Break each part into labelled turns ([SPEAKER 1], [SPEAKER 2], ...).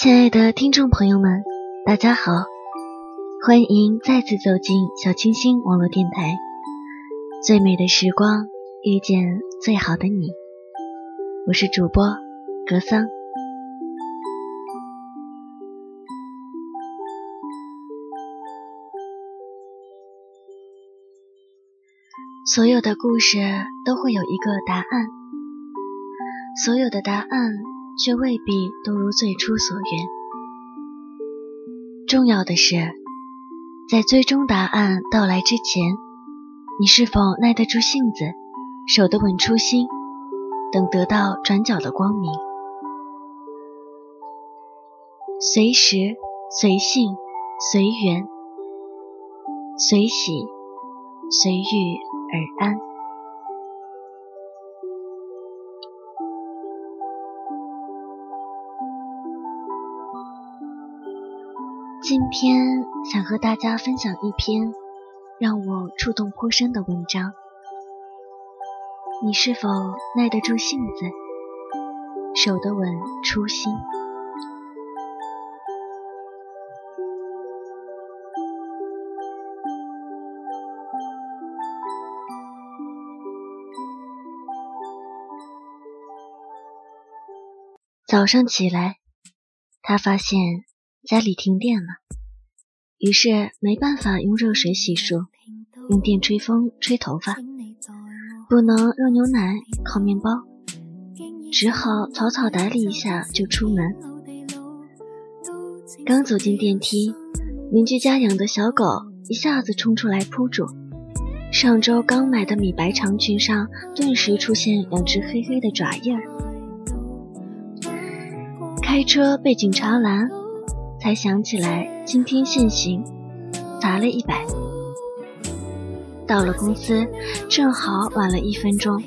[SPEAKER 1] 亲爱的听众朋友们，大家好，欢迎再次走进小清新网络电台。最美的时光遇见最好的你，我是主播格桑。所有的故事都会有一个答案，所有的答案。却未必都如最初所愿。重要的是，在最终答案到来之前，你是否耐得住性子，守得稳初心，等得到转角的光明。随时、随性、随缘、随喜、随遇而安。今天想和大家分享一篇让我触动颇深的文章。你是否耐得住性子，守得稳初心？早上起来，他发现。家里停电了，于是没办法用热水洗漱，用电吹风吹头发，不能热牛奶烤面包，只好草草打理一下就出门。刚走进电梯，邻居家养的小狗一下子冲出来扑住，上周刚买的米白长裙上顿时出现两只黑黑的爪印儿。开车被警察拦。才想起来今天限行，罚了一百。到了公司，正好晚了一分钟，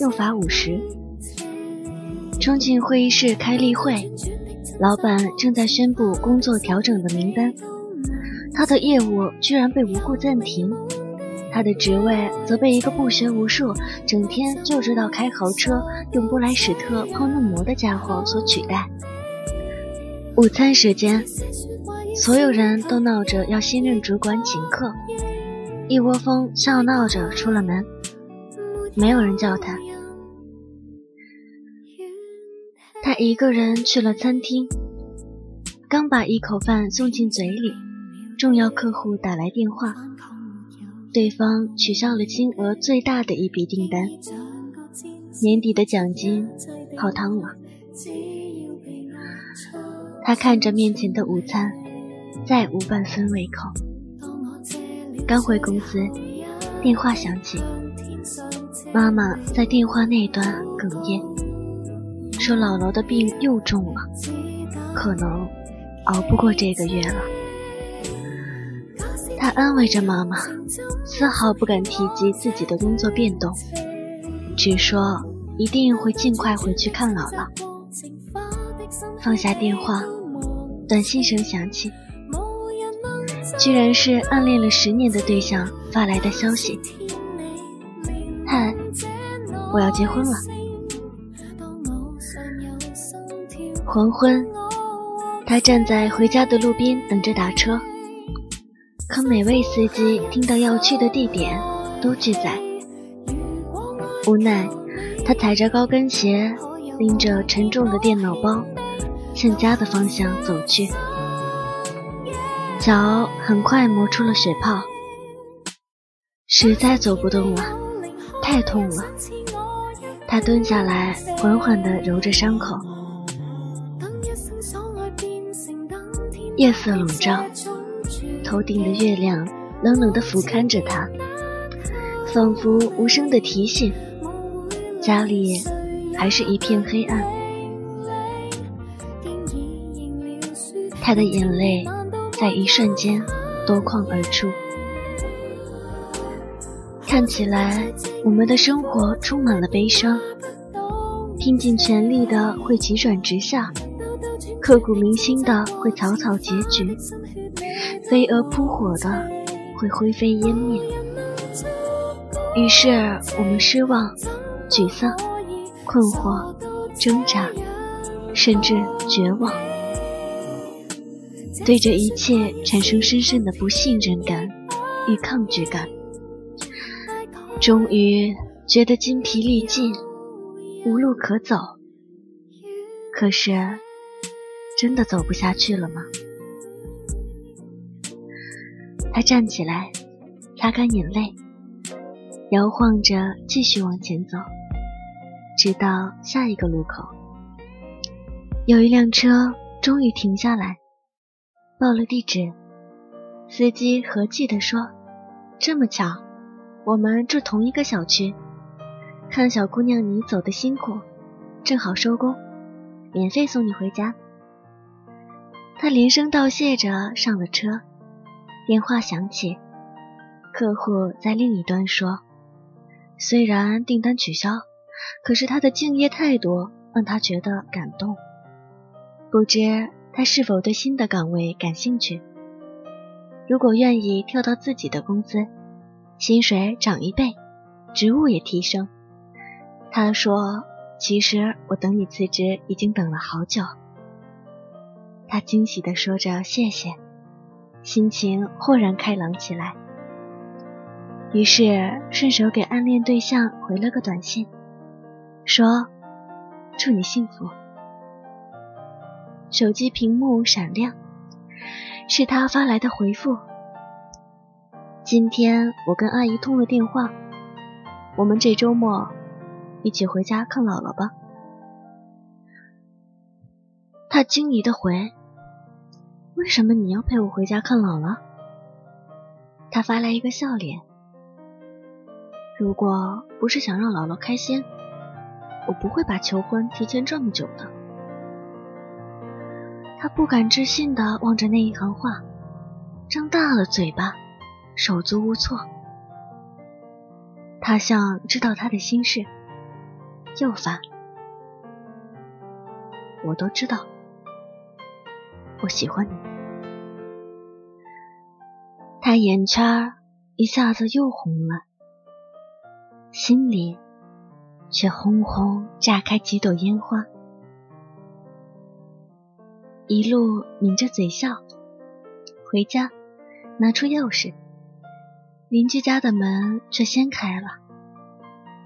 [SPEAKER 1] 又罚五十。冲进会议室开例会，老板正在宣布工作调整的名单，他的业务居然被无故暂停，他的职位则被一个不学无术、整天就知道开豪车、用布莱史特泡嫩膜的家伙所取代。午餐时间，所有人都闹着要新任主管请客，一窝蜂笑闹着出了门，没有人叫他。他一个人去了餐厅，刚把一口饭送进嘴里，重要客户打来电话，对方取消了金额最大的一笔订单，年底的奖金泡汤了。他看着面前的午餐，再无半分胃口。刚回公司，电话响起，妈妈在电话那端哽咽，说姥姥的病又重了，可能熬不过这个月了。他安慰着妈妈，丝毫不敢提及自己的工作变动，只说一定会尽快回去看姥姥。放下电话。短信声响起，居然是暗恋了十年的对象发来的消息：“嗨，我要结婚了。”黄昏，他站在回家的路边等着打车，可每位司机听到要去的地点都拒载。无奈，他踩着高跟鞋，拎着沉重的电脑包。向家的方向走去，脚很快磨出了血泡，实在走不动了，太痛了。他蹲下来，缓缓地揉着伤口。夜色笼罩，头顶的月亮冷冷地俯瞰着他，仿佛无声的提醒：家里还是一片黑暗。他的眼泪在一瞬间夺眶而出。看起来，我们的生活充满了悲伤，拼尽全力的会急转直下，刻骨铭心的会草草结局，飞蛾扑火的会灰飞烟灭。于是，我们失望、沮丧、困惑、挣扎，甚至绝望。对这一切产生深深的不信任感与抗拒感，终于觉得筋疲力尽，无路可走。可是，真的走不下去了吗？他站起来，擦干眼泪，摇晃着继续往前走，直到下一个路口。有一辆车终于停下来，报了地址。司机和气地说：“这么巧，我们住同一个小区。看小姑娘你走的辛苦，正好收工。”免费送你回家。他连声道谢着上了车，电话响起，客户在另一端说：“虽然订单取消，可是他的敬业态度让他觉得感动。不知他是否对新的岗位感兴趣？如果愿意跳到自己的公司，薪水涨一倍，职务也提升。”他说。其实我等你辞职已经等了好久。他惊喜地说着谢谢，心情豁然开朗起来。于是顺手给暗恋对象回了个短信，说祝你幸福。手机屏幕闪亮，是他发来的回复。今天我跟阿姨通了电话，我们这周末。一起回家看姥姥吧。他惊疑的回：“为什么你要陪我回家看姥姥？”他发来一个笑脸：“如果不是想让姥姥开心，我不会把求婚提前这么久的。”他不敢置信的望着那一行话，张大了嘴巴，手足无措。他像知道他的心事。又烦，我都知道，我喜欢你。他眼圈一下子又红了，心里却轰轰炸开几朵烟花。一路抿着嘴笑，回家拿出钥匙，邻居家的门却先开了。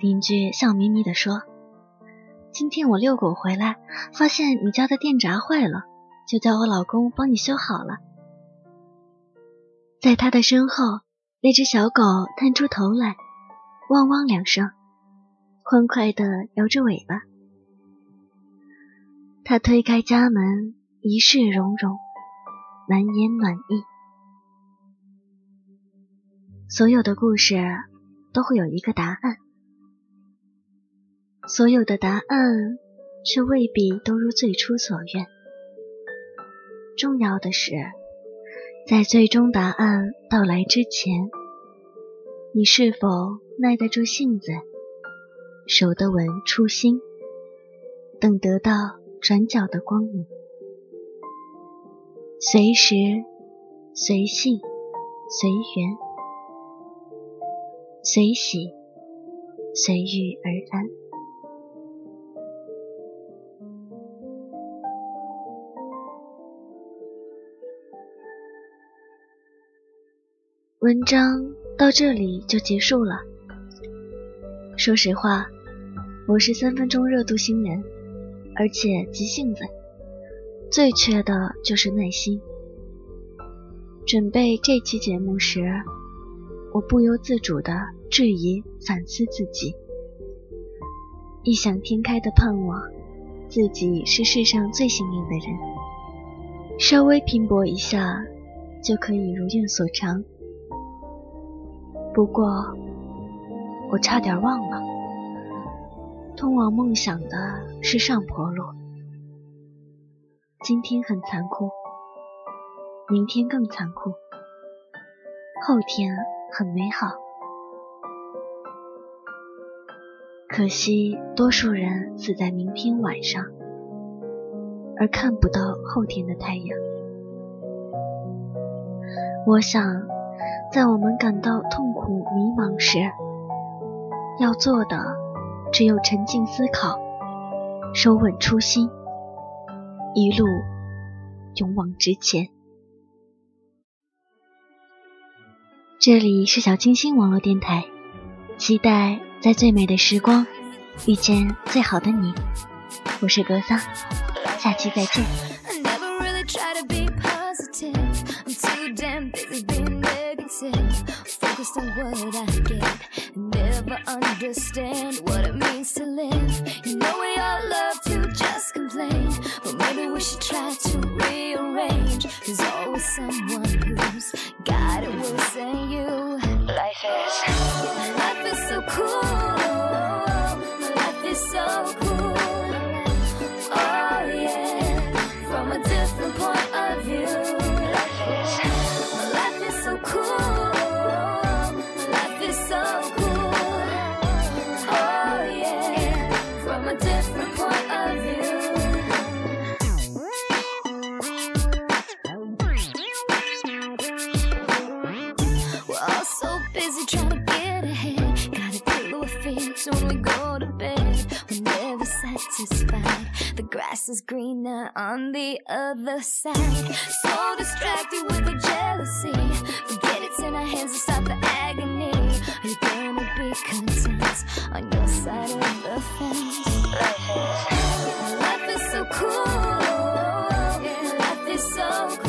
[SPEAKER 1] 邻居笑眯眯地说。今天我遛狗回来，发现你家的电闸坏了，就叫我老公帮你修好了。在他的身后，那只小狗探出头来，汪汪两声，欢快地摇着尾巴。他推开家门，一世融融，满眼暖意。所有的故事都会有一个答案。所有的答案却未必都如最初所愿。重要的是，在最终答案到来之前，你是否耐得住性子，守得稳初心，等得到转角的光明？随时、随性、随缘、随喜、随遇而安。文章到这里就结束了。说实话，我是三分钟热度新人，而且急性子，最缺的就是耐心。准备这期节目时，我不由自主的质疑、反思自己，异想天开的盼望自己是世上最幸运的人，稍微拼搏一下就可以如愿所偿。不过，我差点忘了，通往梦想的是上坡路。今天很残酷，明天更残酷，后天很美好。可惜，多数人死在明天晚上，而看不到后天的太阳。我想。在我们感到痛苦、迷茫时，要做的只有沉静思考，收稳初心，一路勇往直前。这里是小清新网络电台，期待在最美的时光遇见最好的你。我是格桑，下期再见。
[SPEAKER 2] Focused on what I get. never understand what it means to live. You know we all love to just complain, but maybe we should try to rearrange. There's always someone who's greener on the other side. So distracted with the jealousy. Forget it's in our hands to stop the agony. Are you gonna be content on your side of the fence? Life is so cool. Life is so cool.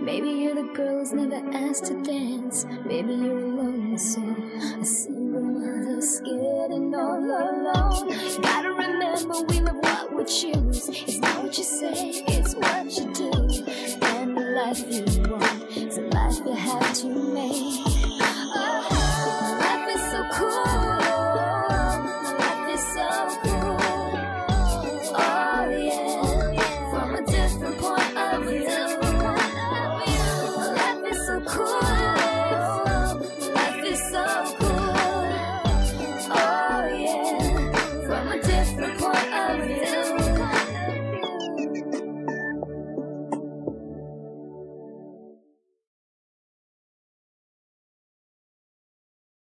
[SPEAKER 2] Maybe you're the girl who's never asked to dance. Maybe you're alone, so a single mother scared and all alone. Gotta remember, we love what we choose. It's not what you say, it's what you do. And the life you want is a life you have to